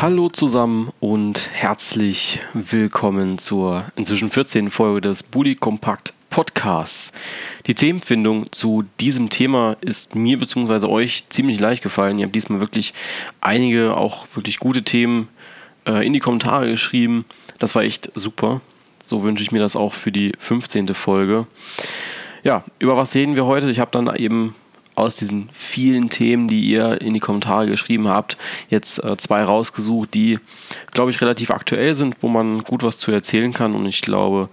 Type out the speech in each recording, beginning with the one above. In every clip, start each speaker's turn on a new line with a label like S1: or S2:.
S1: Hallo zusammen und herzlich willkommen zur inzwischen 14. Folge des Bully Kompakt Podcasts. Die Themenfindung zu diesem Thema ist mir bzw. euch ziemlich leicht gefallen. Ihr habt diesmal wirklich einige auch wirklich gute Themen äh, in die Kommentare geschrieben. Das war echt super. So wünsche ich mir das auch für die 15. Folge. Ja, über was reden wir heute? Ich habe dann eben aus diesen vielen Themen, die ihr in die Kommentare geschrieben habt, jetzt äh, zwei rausgesucht, die, glaube ich, relativ aktuell sind, wo man gut was zu erzählen kann. Und ich glaube,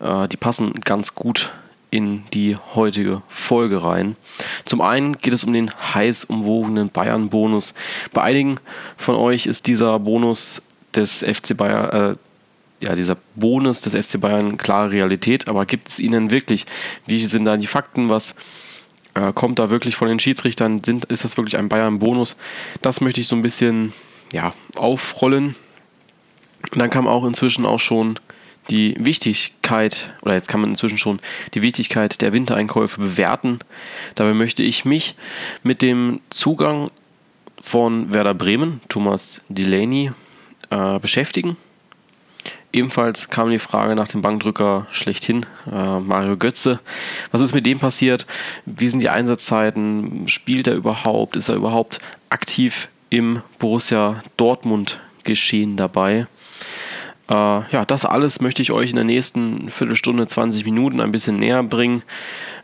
S1: äh, die passen ganz gut in die heutige Folge rein. Zum einen geht es um den heiß umwogenen Bayern-Bonus. Bei einigen von euch ist dieser Bonus des FC Bayern, äh, ja, dieser Bonus des FC Bayern klare Realität, aber gibt es ihnen wirklich? Wie sind da die Fakten? Was äh, kommt da wirklich von den Schiedsrichtern? Sind, ist das wirklich ein Bayern-Bonus? Das möchte ich so ein bisschen ja, aufrollen. Und dann kam auch inzwischen auch schon die Wichtigkeit, oder jetzt kann man inzwischen schon die Wichtigkeit der Wintereinkäufe bewerten. Dabei möchte ich mich mit dem Zugang von Werder Bremen, Thomas Delaney, äh, beschäftigen. Ebenfalls kam die Frage nach dem Bankdrücker schlechthin, äh, Mario Götze. Was ist mit dem passiert? Wie sind die Einsatzzeiten? Spielt er überhaupt? Ist er überhaupt aktiv im Borussia Dortmund geschehen dabei? Äh, ja, das alles möchte ich euch in der nächsten Viertelstunde, 20 Minuten ein bisschen näher bringen.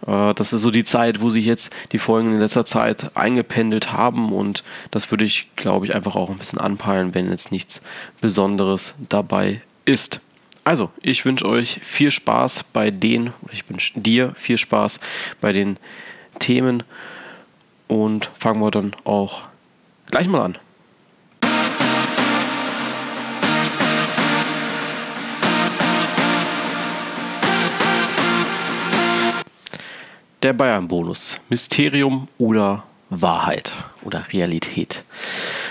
S1: Äh, das ist so die Zeit, wo sich jetzt die Folgen in letzter Zeit eingependelt haben und das würde ich, glaube ich, einfach auch ein bisschen anpeilen, wenn jetzt nichts Besonderes dabei ist. Also, ich wünsche euch viel Spaß bei den, ich wünsche dir viel Spaß bei den Themen und fangen wir dann auch gleich mal an. Der Bayern-Bonus. Mysterium oder Wahrheit oder Realität.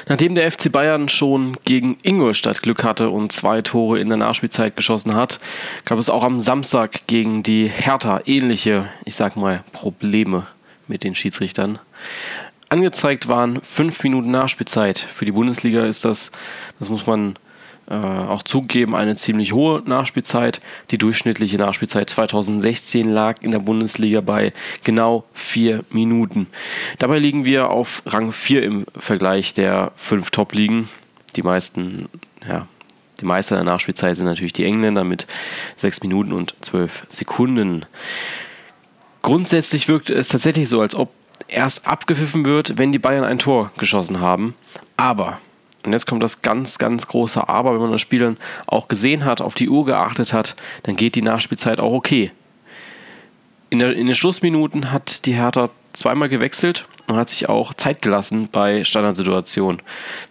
S1: Nachdem der FC Bayern schon gegen Ingolstadt Glück hatte und zwei Tore in der Nachspielzeit geschossen hat, gab es auch am Samstag gegen die Hertha ähnliche, ich sag mal, Probleme mit den Schiedsrichtern. Angezeigt waren fünf Minuten Nachspielzeit. Für die Bundesliga ist das, das muss man äh, auch zugeben, eine ziemlich hohe Nachspielzeit. Die durchschnittliche Nachspielzeit 2016 lag in der Bundesliga bei genau vier Minuten. Dabei liegen wir auf Rang 4 im Vergleich der fünf Top-Ligen. Die meisten, ja, die Meister der Nachspielzeit sind natürlich die Engländer mit 6 Minuten und 12 Sekunden. Grundsätzlich wirkt es tatsächlich so, als ob erst abgepfiffen wird, wenn die Bayern ein Tor geschossen haben. Aber und jetzt kommt das ganz, ganz große Aber, wenn man das Spiel dann auch gesehen hat, auf die Uhr geachtet hat, dann geht die Nachspielzeit auch okay. In, der, in den Schlussminuten hat die Hertha zweimal gewechselt und hat sich auch Zeit gelassen bei Standardsituationen.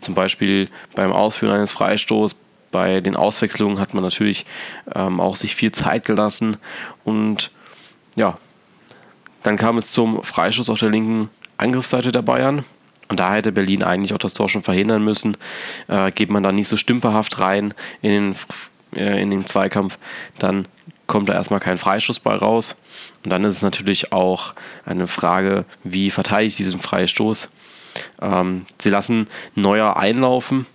S1: Zum Beispiel beim Ausführen eines Freistoßes, bei den Auswechslungen hat man natürlich ähm, auch sich viel Zeit gelassen und ja, dann kam es zum Freistoß auf der linken Angriffsseite der Bayern. Und da hätte Berlin eigentlich auch das Tor schon verhindern müssen. Äh, geht man da nicht so stümperhaft rein in den, äh, in den Zweikampf, dann kommt da erstmal kein Freistoßball raus. Und dann ist es natürlich auch eine Frage, wie verteidige ich diesen Freistoß. Ähm, sie lassen Neuer einlaufen.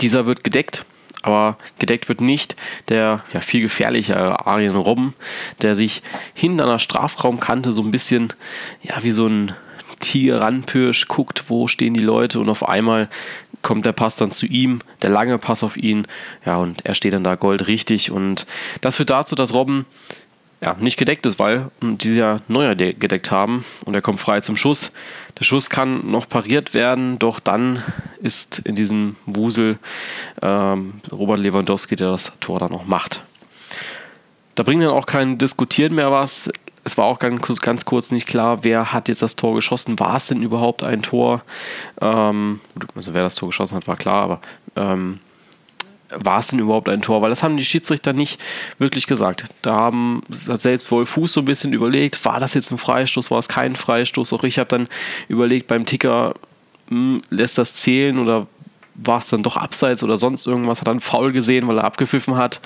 S1: Dieser wird gedeckt, aber gedeckt wird nicht der ja, viel gefährlichere Arjen Robben, der sich hinter einer Strafraumkante so ein bisschen ja, wie so ein Tiger ranpirsch, guckt, wo stehen die Leute und auf einmal kommt der Pass dann zu ihm, der lange Pass auf ihn, ja, und er steht dann da goldrichtig und das führt dazu, dass Robben ja, nicht gedeckt ist, weil die ja Neuer gedeckt haben und er kommt frei zum Schuss. Der Schuss kann noch pariert werden, doch dann ist in diesem Wusel ähm, Robert Lewandowski, der das Tor dann noch macht. Da bringt dann auch kein Diskutieren mehr was es war auch ganz, ganz, kurz nicht klar, wer hat jetzt das Tor geschossen. War es denn überhaupt ein Tor? Ähm, also wer das Tor geschossen hat, war klar, aber ähm, war es denn überhaupt ein Tor? Weil das haben die Schiedsrichter nicht wirklich gesagt. Da haben selbst Wolf Fuß so ein bisschen überlegt, war das jetzt ein Freistoß, war es kein Freistoß? Auch ich habe dann überlegt beim Ticker, mh, hm, lässt das zählen oder war es dann doch abseits oder sonst irgendwas? Hat dann faul gesehen, weil er abgepfiffen hat.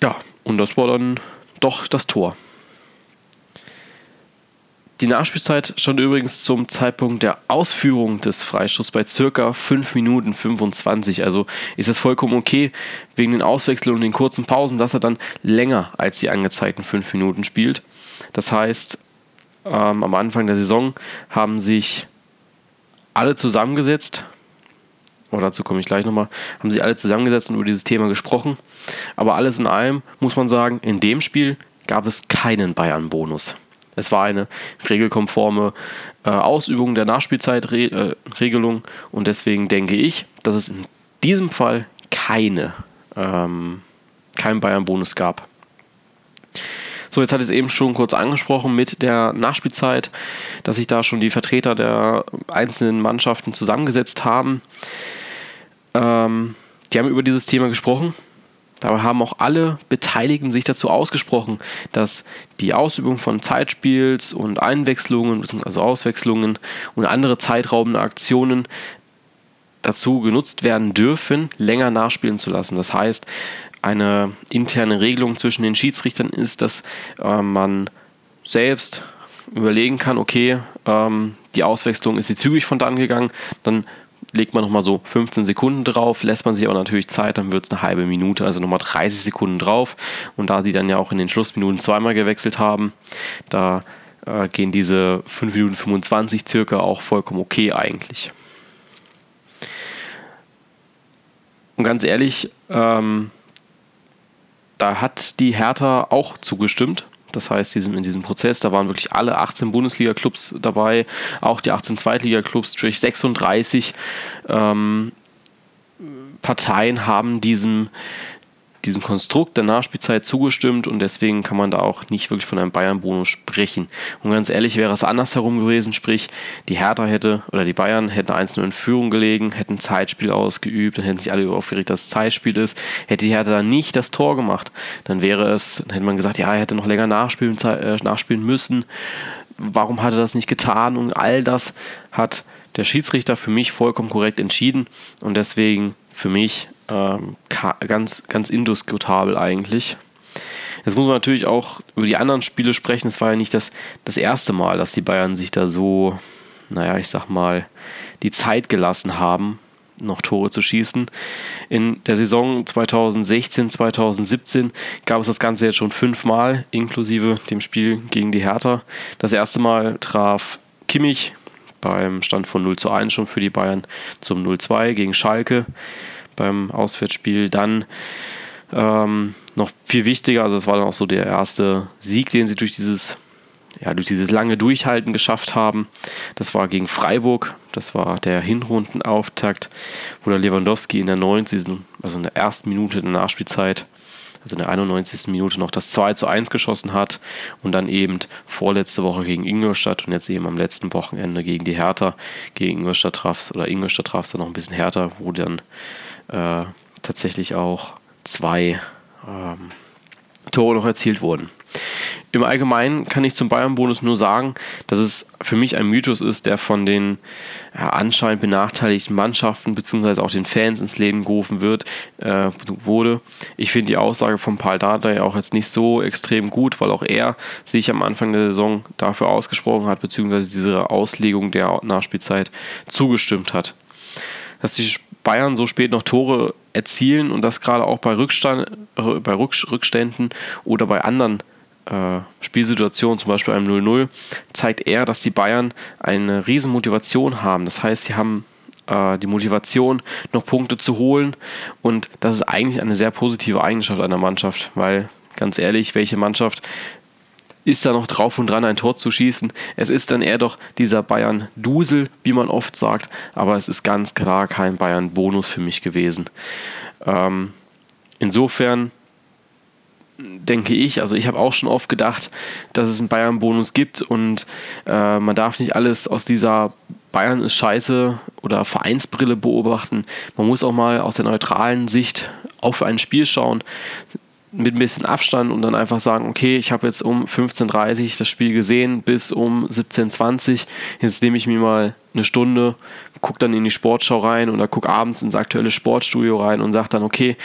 S1: Ja, und das war dann doch das Tor. Die Nachspielzeit stand übrigens zum Zeitpunkt der Ausführung des Freistoßes bei circa 5 Minuten 25. Also ist es vollkommen okay, wegen den Auswechseln und den kurzen Pausen, dass er dann länger als die angezeigten 5 Minuten spielt. Das heißt, ähm, am Anfang der Saison haben sich alle zusammengesetzt, oder dazu komme ich gleich nochmal, haben sie alle zusammengesetzt und über dieses Thema gesprochen. Aber alles in allem muss man sagen, in dem Spiel gab es keinen Bayern-Bonus. Es war eine regelkonforme äh, Ausübung der Nachspielzeitregelung äh, und deswegen denke ich, dass es in diesem Fall keine, ähm, keinen Bayern-Bonus gab. So, jetzt hatte ich es eben schon kurz angesprochen mit der Nachspielzeit, dass sich da schon die Vertreter der einzelnen Mannschaften zusammengesetzt haben. Ähm, die haben über dieses Thema gesprochen Dabei haben auch alle Beteiligten sich dazu ausgesprochen, dass die Ausübung von Zeitspiels und Einwechslungen, also Auswechslungen und andere zeitraubende Aktionen dazu genutzt werden dürfen, länger nachspielen zu lassen. Das heißt, eine interne Regelung zwischen den Schiedsrichtern ist, dass äh, man selbst überlegen kann, okay, ähm, die Auswechslung ist sie zügig von dann gegangen, dann legt man nochmal so 15 Sekunden drauf, lässt man sich aber natürlich Zeit, dann wird es eine halbe Minute, also nochmal 30 Sekunden drauf. Und da sie dann ja auch in den Schlussminuten zweimal gewechselt haben, da äh, gehen diese 5 Minuten 25 circa auch vollkommen okay eigentlich. Und ganz ehrlich, ähm, da hat die Hertha auch zugestimmt. Das heißt, in diesem Prozess, da waren wirklich alle 18 Bundesliga-Clubs dabei, auch die 18 Zweitliga-Clubs, durch 36 ähm, Parteien haben diesem diesem Konstrukt der Nachspielzeit zugestimmt und deswegen kann man da auch nicht wirklich von einem Bayern-Bonus sprechen. Und ganz ehrlich wäre es andersherum gewesen, sprich, die Hertha hätte oder die Bayern hätten einzeln in Führung gelegen, hätten Zeitspiel ausgeübt, dann hätten sich alle aufgeregt, dass es Zeitspiel ist, hätte die Hertha dann nicht das Tor gemacht, dann wäre es, dann hätte man gesagt, ja, er hätte noch länger nachspielen, äh, nachspielen müssen, warum hat er das nicht getan? Und all das hat der Schiedsrichter für mich vollkommen korrekt entschieden. Und deswegen für mich ähm, ganz, ganz indiskutabel eigentlich. Jetzt muss man natürlich auch über die anderen Spiele sprechen. Es war ja nicht das, das erste Mal, dass die Bayern sich da so, naja, ich sag mal, die Zeit gelassen haben, noch Tore zu schießen. In der Saison 2016, 2017 gab es das Ganze jetzt schon fünfmal, inklusive dem Spiel gegen die Hertha. Das erste Mal traf Kimmich beim Stand von 0 zu 1 schon für die Bayern zum 0-2 gegen Schalke beim Auswärtsspiel. Dann ähm, noch viel wichtiger, also das war dann auch so der erste Sieg, den sie durch dieses, ja, durch dieses lange Durchhalten geschafft haben. Das war gegen Freiburg, das war der Hinrundenauftakt, wo der Lewandowski in der 90., also in der ersten Minute der Nachspielzeit, also in der 91. Minute noch das 2 zu 1 geschossen hat und dann eben vorletzte Woche gegen Ingolstadt und jetzt eben am letzten Wochenende gegen die Hertha. Gegen Ingolstadt traf es, oder Ingolstadt traf es dann noch ein bisschen härter, wo dann äh, tatsächlich auch zwei ähm, Tore noch erzielt wurden. Im Allgemeinen kann ich zum Bayern-Bonus nur sagen, dass es für mich ein Mythos ist, der von den ja, anscheinend benachteiligten Mannschaften bzw. auch den Fans ins Leben gerufen wird, äh, wurde. Ich finde die Aussage von Paul Dardai auch jetzt nicht so extrem gut, weil auch er sich am Anfang der Saison dafür ausgesprochen hat, bzw. diese Auslegung der Nachspielzeit zugestimmt hat. Dass die Bayern so spät noch Tore erzielen und das gerade auch bei, Rückstand, äh, bei Rückständen oder bei anderen äh, Spielsituationen, zum Beispiel einem 0-0, zeigt er, dass die Bayern eine riesen Motivation haben. Das heißt, sie haben äh, die Motivation, noch Punkte zu holen und das ist eigentlich eine sehr positive Eigenschaft einer Mannschaft, weil ganz ehrlich, welche Mannschaft ist da noch drauf und dran, ein Tor zu schießen. Es ist dann eher doch dieser Bayern-Dusel, wie man oft sagt, aber es ist ganz klar kein Bayern-Bonus für mich gewesen. Ähm, insofern denke ich, also ich habe auch schon oft gedacht, dass es einen Bayern-Bonus gibt und äh, man darf nicht alles aus dieser Bayern ist scheiße oder Vereinsbrille beobachten. Man muss auch mal aus der neutralen Sicht auf ein Spiel schauen mit ein bisschen Abstand und dann einfach sagen, okay, ich habe jetzt um 15.30 Uhr das Spiel gesehen bis um 17.20 Uhr. Jetzt nehme ich mir mal eine Stunde, gucke dann in die Sportschau rein oder gucke abends ins aktuelle Sportstudio rein und sage dann, okay,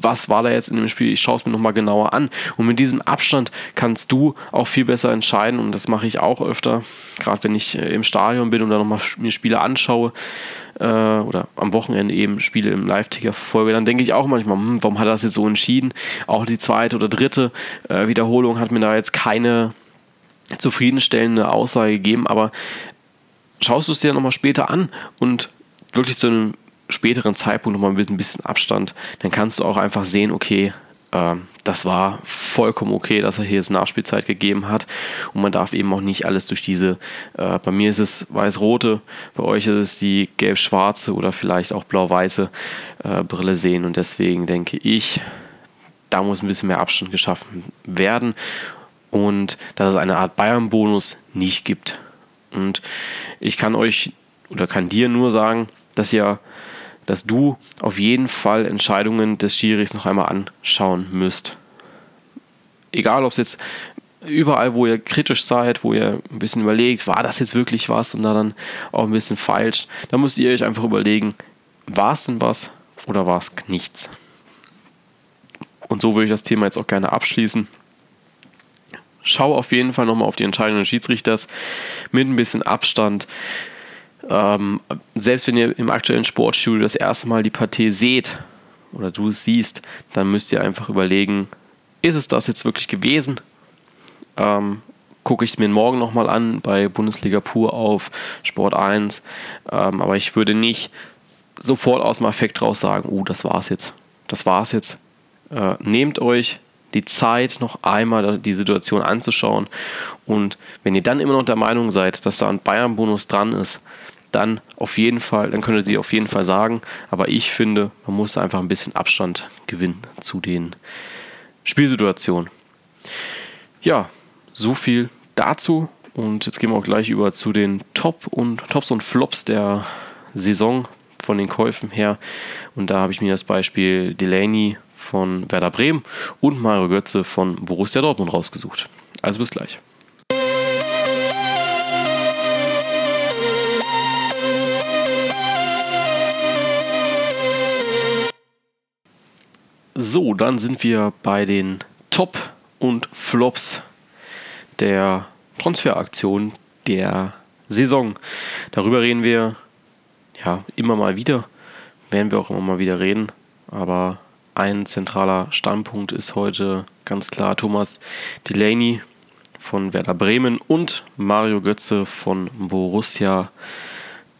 S1: was war da jetzt in dem Spiel? Ich schaue es mir nochmal genauer an. Und mit diesem Abstand kannst du auch viel besser entscheiden und das mache ich auch öfter, gerade wenn ich äh, im Stadion bin und dann nochmal mir Spiele anschaue äh, oder am Wochenende eben Spiele im Live-Ticker verfolge, dann denke ich auch manchmal, hm, warum hat er das jetzt so entschieden? Auch die zweite oder dritte äh, Wiederholung hat mir da jetzt keine zufriedenstellende Aussage gegeben, aber schaust du es dir nochmal später an und wirklich zu einem späteren Zeitpunkt nochmal mit ein bisschen Abstand, dann kannst du auch einfach sehen, okay, das war vollkommen okay, dass er hier jetzt Nachspielzeit gegeben hat. Und man darf eben auch nicht alles durch diese, äh, bei mir ist es weiß-rote, bei euch ist es die gelb-schwarze oder vielleicht auch blau-weiße äh, Brille sehen. Und deswegen denke ich, da muss ein bisschen mehr Abstand geschaffen werden. Und dass es eine Art Bayern-Bonus nicht gibt. Und ich kann euch oder kann dir nur sagen, dass ihr dass du auf jeden Fall Entscheidungen des Schiris noch einmal anschauen müsst. Egal, ob es jetzt überall, wo ihr kritisch seid, wo ihr ein bisschen überlegt, war das jetzt wirklich was und da dann auch ein bisschen falsch, da müsst ihr euch einfach überlegen, war es denn was oder war es nichts. Und so würde ich das Thema jetzt auch gerne abschließen. Schau auf jeden Fall nochmal auf die Entscheidung des Schiedsrichters mit ein bisschen Abstand. Ähm, selbst wenn ihr im aktuellen Sportstudio das erste Mal die Partie seht oder du es siehst, dann müsst ihr einfach überlegen, ist es das jetzt wirklich gewesen? Ähm, gucke ich es mir morgen nochmal an bei Bundesliga Pur auf Sport 1. Ähm, aber ich würde nicht sofort aus dem Affekt raus sagen, oh, das war's jetzt. Das war's jetzt. Äh, nehmt euch die Zeit, noch einmal die Situation anzuschauen. Und wenn ihr dann immer noch der Meinung seid, dass da ein Bayern-Bonus dran ist, dann auf jeden Fall, dann könntet ihr auf jeden Fall sagen. Aber ich finde, man muss einfach ein bisschen Abstand gewinnen zu den Spielsituationen. Ja, so viel dazu. Und jetzt gehen wir auch gleich über zu den Top und Tops und Flops der Saison von den Käufen her. Und da habe ich mir das Beispiel Delaney von Werder Bremen und Mario Götze von Borussia Dortmund rausgesucht. Also bis gleich. So, dann sind wir bei den Top und Flops der Transferaktion der Saison. Darüber reden wir ja immer mal wieder, werden wir auch immer mal wieder reden, aber ein zentraler Standpunkt ist heute ganz klar Thomas Delaney von Werder Bremen und Mario Götze von Borussia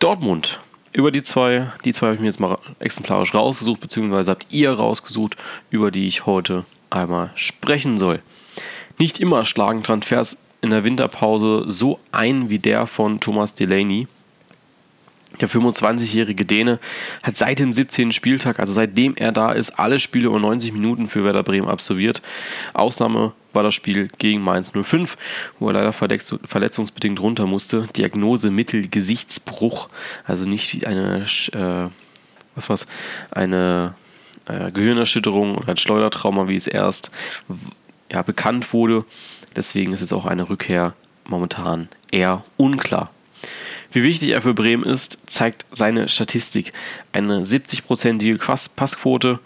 S1: Dortmund über die zwei, die zwei habe ich mir jetzt mal exemplarisch rausgesucht, beziehungsweise habt ihr rausgesucht, über die ich heute einmal sprechen soll. Nicht immer schlagen Transfers in der Winterpause so ein wie der von Thomas Delaney. Der 25-jährige Däne hat seit dem 17. Spieltag, also seitdem er da ist, alle Spiele über 90 Minuten für Werder Bremen absolviert. Ausnahme war das Spiel gegen Mainz 05, wo er leider verletzungsbedingt runter musste. Diagnose Mittelgesichtsbruch, also nicht eine, äh, was war's, eine äh, Gehirnerschütterung oder ein Schleudertrauma, wie es erst ja, bekannt wurde. Deswegen ist jetzt auch eine Rückkehr momentan eher unklar. Wie wichtig er für Bremen ist, zeigt seine Statistik. Eine 70-prozentige Passquote,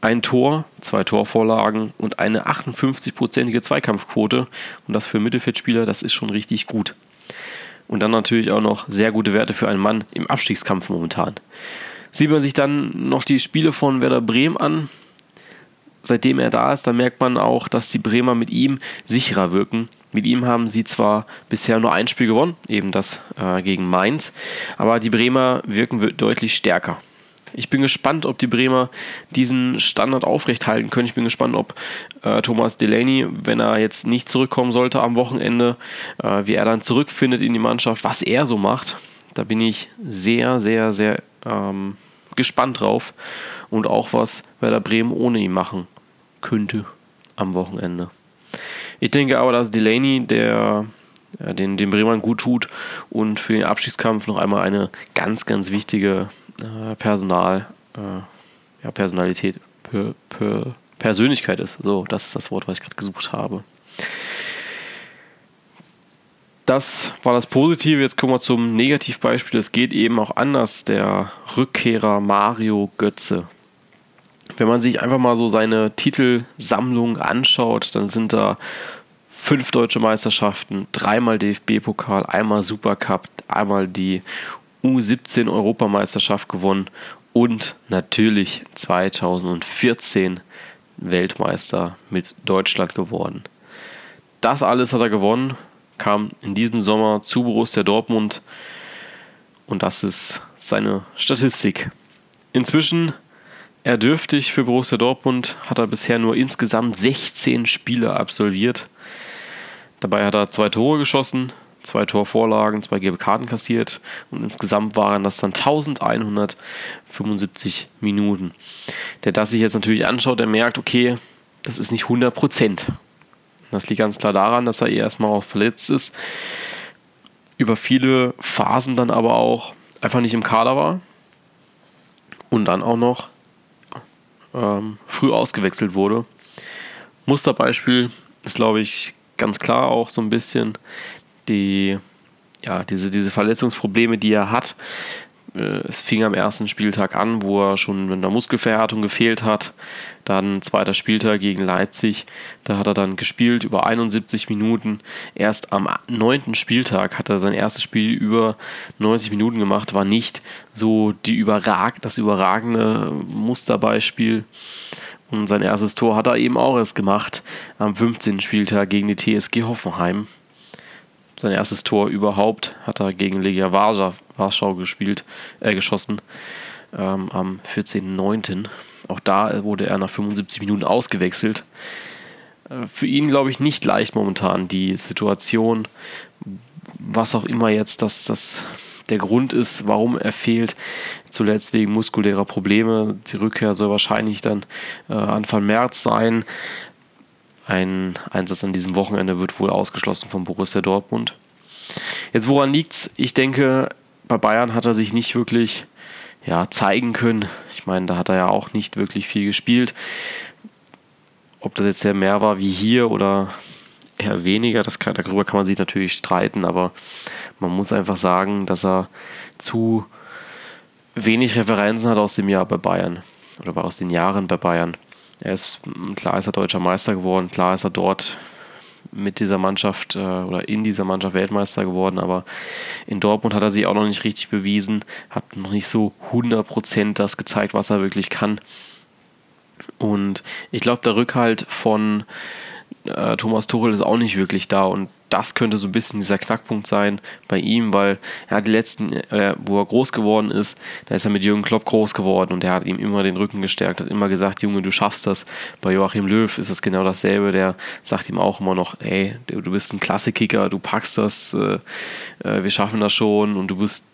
S1: ein Tor, zwei Torvorlagen und eine 58-prozentige Zweikampfquote. Und das für Mittelfeldspieler, das ist schon richtig gut. Und dann natürlich auch noch sehr gute Werte für einen Mann im Abstiegskampf momentan. Sieht man sich dann noch die Spiele von Werder Bremen an, seitdem er da ist, dann merkt man auch, dass die Bremer mit ihm sicherer wirken. Mit ihm haben sie zwar bisher nur ein Spiel gewonnen, eben das äh, gegen Mainz, aber die Bremer wirken deutlich stärker. Ich bin gespannt, ob die Bremer diesen Standard aufrechthalten können. Ich bin gespannt, ob äh, Thomas Delaney, wenn er jetzt nicht zurückkommen sollte am Wochenende, äh, wie er dann zurückfindet in die Mannschaft, was er so macht. Da bin ich sehr, sehr, sehr ähm, gespannt drauf. Und auch was Werder Bremen ohne ihn machen könnte am Wochenende. Ich denke aber, dass Delaney der ja, den, den Bremern gut tut und für den Abstiegskampf noch einmal eine ganz, ganz wichtige äh, Personal, äh, ja, Personalität, per, per Persönlichkeit ist. So, das ist das Wort, was ich gerade gesucht habe. Das war das Positive. Jetzt kommen wir zum Negativbeispiel. Es geht eben auch anders. Der Rückkehrer Mario Götze. Wenn man sich einfach mal so seine Titelsammlung anschaut, dann sind da fünf deutsche Meisterschaften, dreimal DFB-Pokal, einmal Supercup, einmal die U17 Europameisterschaft gewonnen und natürlich 2014 Weltmeister mit Deutschland geworden. Das alles hat er gewonnen, kam in diesem Sommer zu Borussia Dortmund und das ist seine Statistik. Inzwischen erdürftig für Borussia Dortmund hat er bisher nur insgesamt 16 Spiele absolviert. Dabei hat er zwei Tore geschossen, zwei Torvorlagen, zwei gelbe Karten kassiert und insgesamt waren das dann 1175 Minuten. Der das sich jetzt natürlich anschaut, der merkt, okay, das ist nicht 100 Prozent. Das liegt ganz klar daran, dass er erstmal auch verletzt ist, über viele Phasen dann aber auch einfach nicht im Kader war und dann auch noch ähm, früh ausgewechselt wurde. Musterbeispiel ist, glaube ich, ganz klar auch so ein bisschen die, ja, diese, diese Verletzungsprobleme, die er hat. Äh, es fing am ersten Spieltag an, wo er schon mit einer Muskelverhärtung gefehlt hat. Dann zweiter Spieltag gegen Leipzig. Da hat er dann gespielt über 71 Minuten. Erst am neunten Spieltag hat er sein erstes Spiel über 90 Minuten gemacht. War nicht so die überrag das überragende Musterbeispiel. Und sein erstes Tor hat er eben auch erst gemacht am 15. Spieltag gegen die TSG Hoffenheim. Sein erstes Tor überhaupt hat er gegen Legia Warschau gespielt, äh, geschossen ähm, am 14.09. Auch da wurde er nach 75 Minuten ausgewechselt. Äh, für ihn, glaube ich, nicht leicht momentan die Situation, was auch immer jetzt das, das der Grund ist, warum er fehlt. Zuletzt wegen muskulärer Probleme. Die Rückkehr soll wahrscheinlich dann äh, Anfang März sein. Ein Einsatz an diesem Wochenende wird wohl ausgeschlossen von Borussia Dortmund. Jetzt woran liegt's? Ich denke, bei Bayern hat er sich nicht wirklich ja, zeigen können. Ich meine, da hat er ja auch nicht wirklich viel gespielt. Ob das jetzt sehr mehr war wie hier oder eher weniger, das kann, darüber kann man sich natürlich streiten, aber man muss einfach sagen, dass er zu wenig Referenzen hat aus dem Jahr bei Bayern oder aus den Jahren bei Bayern. Er ist, klar ist er deutscher Meister geworden, klar ist er dort mit dieser Mannschaft äh, oder in dieser Mannschaft Weltmeister geworden, aber in Dortmund hat er sich auch noch nicht richtig bewiesen, hat noch nicht so 100% das gezeigt, was er wirklich kann. Und ich glaube, der Rückhalt von äh, Thomas Tuchel ist auch nicht wirklich da und das könnte so ein bisschen dieser Knackpunkt sein bei ihm, weil er hat die letzten, äh, wo er groß geworden ist, da ist er mit Jürgen Klopp groß geworden und er hat ihm immer den Rücken gestärkt, hat immer gesagt, Junge, du schaffst das. Bei Joachim Löw ist es genau dasselbe, der sagt ihm auch immer noch, ey, du bist ein Klassekicker, du packst das, äh, äh, wir schaffen das schon und du bist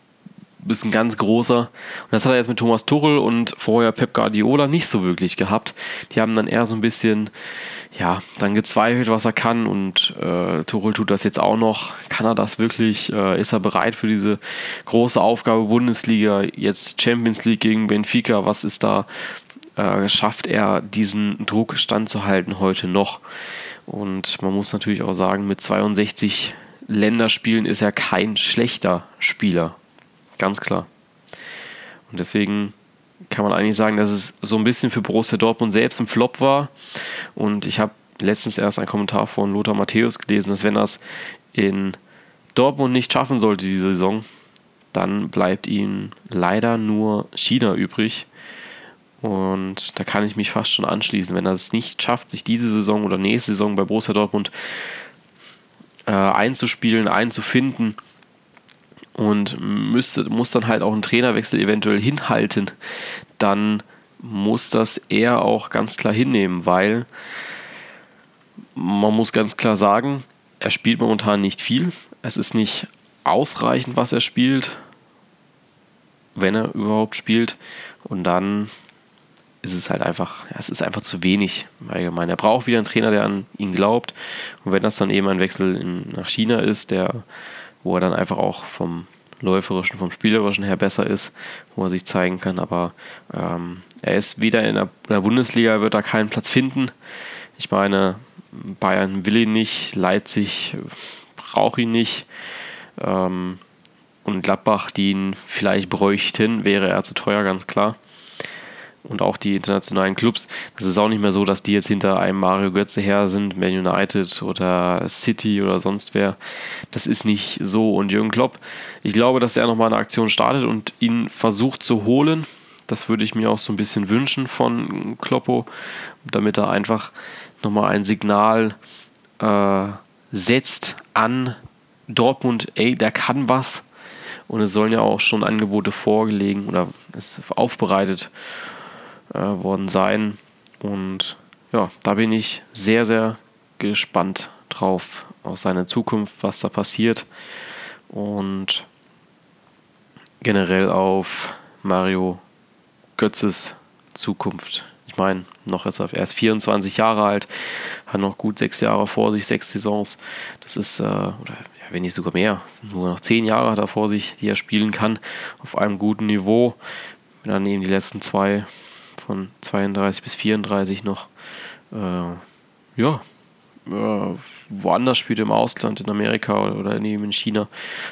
S1: bist ein ganz großer. Und das hat er jetzt mit Thomas Tuchel und vorher Pep Guardiola nicht so wirklich gehabt. Die haben dann eher so ein bisschen, ja, dann gezweifelt, was er kann. Und äh, Tuchel tut das jetzt auch noch. Kann er das wirklich? Äh, ist er bereit für diese große Aufgabe Bundesliga? Jetzt Champions League gegen Benfica. Was ist da? Äh, schafft er diesen Druck standzuhalten heute noch? Und man muss natürlich auch sagen, mit 62 Länderspielen ist er kein schlechter Spieler. Ganz klar. Und deswegen kann man eigentlich sagen, dass es so ein bisschen für Borussia Dortmund selbst ein Flop war. Und ich habe letztens erst einen Kommentar von Lothar Matthäus gelesen, dass wenn er es in Dortmund nicht schaffen sollte, diese Saison, dann bleibt ihm leider nur China übrig. Und da kann ich mich fast schon anschließen. Wenn er es nicht schafft, sich diese Saison oder nächste Saison bei Borussia Dortmund äh, einzuspielen, einzufinden, und müsste, muss dann halt auch einen Trainerwechsel eventuell hinhalten, dann muss das er auch ganz klar hinnehmen, weil man muss ganz klar sagen, er spielt momentan nicht viel. Es ist nicht ausreichend, was er spielt, wenn er überhaupt spielt. Und dann ist es halt einfach, es ist einfach zu wenig allgemein. Er braucht wieder einen Trainer, der an ihn glaubt. Und wenn das dann eben ein Wechsel in, nach China ist, der, wo er dann einfach auch vom läuferischen, vom spielerischen her besser ist, wo er sich zeigen kann. Aber ähm, er ist wieder in der, in der Bundesliga, wird da keinen Platz finden. Ich meine, Bayern will ihn nicht, Leipzig braucht ihn nicht. Ähm, und Gladbach, die ihn vielleicht bräuchten, wäre er zu teuer, ganz klar. Und auch die internationalen Clubs. Das ist auch nicht mehr so, dass die jetzt hinter einem Mario Götze her sind, Man United oder City oder sonst wer. Das ist nicht so. Und Jürgen Klopp, ich glaube, dass er nochmal eine Aktion startet und ihn versucht zu holen. Das würde ich mir auch so ein bisschen wünschen von Kloppo, damit er einfach nochmal ein Signal äh, setzt an Dortmund, ey, der kann was. Und es sollen ja auch schon Angebote vorgelegen oder es aufbereitet äh, worden sein. Und ja, da bin ich sehr, sehr gespannt drauf auf seine Zukunft, was da passiert. Und generell auf Mario Götzes Zukunft. Ich meine, noch jetzt er ist 24 Jahre alt, hat noch gut sechs Jahre vor sich, sechs Saisons. Das ist, äh, oder ja, wenn nicht sogar mehr, nur noch zehn Jahre hat er vor sich, die er spielen kann, auf einem guten Niveau. Wenn dann eben die letzten zwei von 32 bis 34 noch, äh, ja, äh, woanders spielt im Ausland, in Amerika oder, oder in China,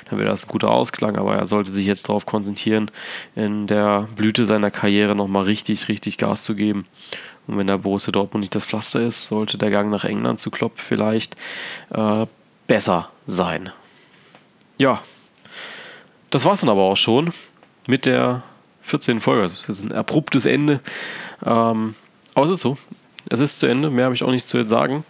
S1: dann wäre das ein guter Ausklang, aber er sollte sich jetzt darauf konzentrieren, in der Blüte seiner Karriere nochmal richtig, richtig Gas zu geben. Und wenn der Borussia Dortmund nicht das Pflaster ist, sollte der Gang nach England zu Klopp vielleicht äh, besser sein. Ja, das war es dann aber auch schon mit der 14. Folge. Das ist ein abruptes Ende. Ähm, aber es ist so. Es ist zu Ende. Mehr habe ich auch nicht zu sagen.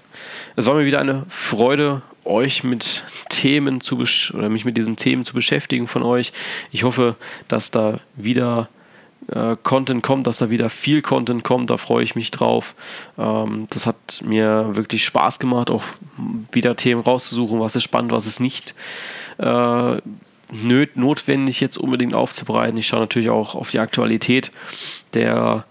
S1: Es war mir wieder eine Freude, euch mit Themen zu oder mich mit diesen Themen zu beschäftigen von euch. Ich hoffe, dass da wieder äh, Content kommt, dass da wieder viel Content kommt. Da freue ich mich drauf. Ähm, das hat mir wirklich Spaß gemacht, auch wieder Themen rauszusuchen, was ist spannend, was ist nicht. Äh, notwendig jetzt unbedingt aufzubereiten. Ich schaue natürlich auch auf die Aktualität der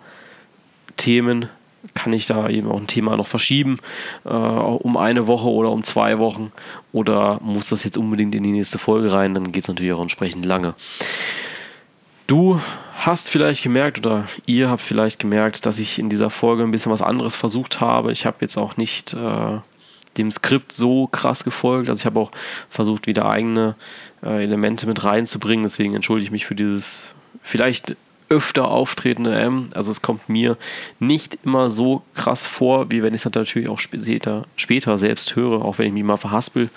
S1: Themen. Kann ich da eben auch ein Thema noch verschieben, äh, um eine Woche oder um zwei Wochen? Oder muss das jetzt unbedingt in die nächste Folge rein? Dann geht es natürlich auch entsprechend lange. Du hast vielleicht gemerkt oder ihr habt vielleicht gemerkt, dass ich in dieser Folge ein bisschen was anderes versucht habe. Ich habe jetzt auch nicht äh, dem Skript so krass gefolgt. Also ich habe auch versucht, wieder eigene äh, Elemente mit reinzubringen. Deswegen entschuldige ich mich für dieses vielleicht öfter auftretende M. Also es kommt mir nicht immer so krass vor, wie wenn ich es natürlich auch später, später selbst höre, auch wenn ich mich mal verhaspel.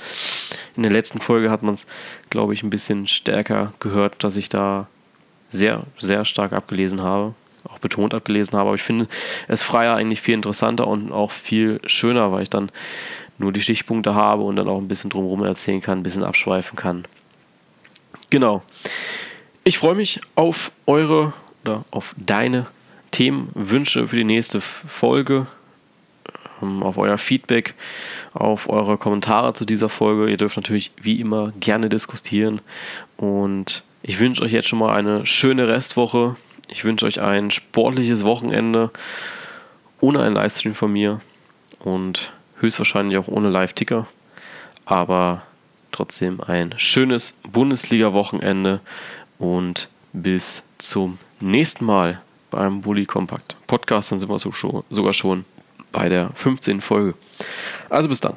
S1: In der letzten Folge hat man es, glaube ich, ein bisschen stärker gehört, dass ich da sehr, sehr stark abgelesen habe, auch betont abgelesen habe. Aber ich finde es freier eigentlich viel interessanter und auch viel schöner, weil ich dann nur die Stichpunkte habe und dann auch ein bisschen drumherum erzählen kann, ein bisschen abschweifen kann. Genau. Ich freue mich auf eure oder auf deine Themenwünsche für die nächste Folge, ähm, auf euer Feedback, auf eure Kommentare zu dieser Folge. Ihr dürft natürlich wie immer gerne diskutieren und ich wünsche euch jetzt schon mal eine schöne Restwoche. Ich wünsche euch ein sportliches Wochenende ohne einen Livestream von mir und höchstwahrscheinlich auch ohne Live-Ticker. Aber trotzdem ein schönes Bundesliga-Wochenende und bis zum nächsten Mal beim Bully Compact Podcast. Dann sind wir sogar schon bei der 15. Folge. Also bis dann.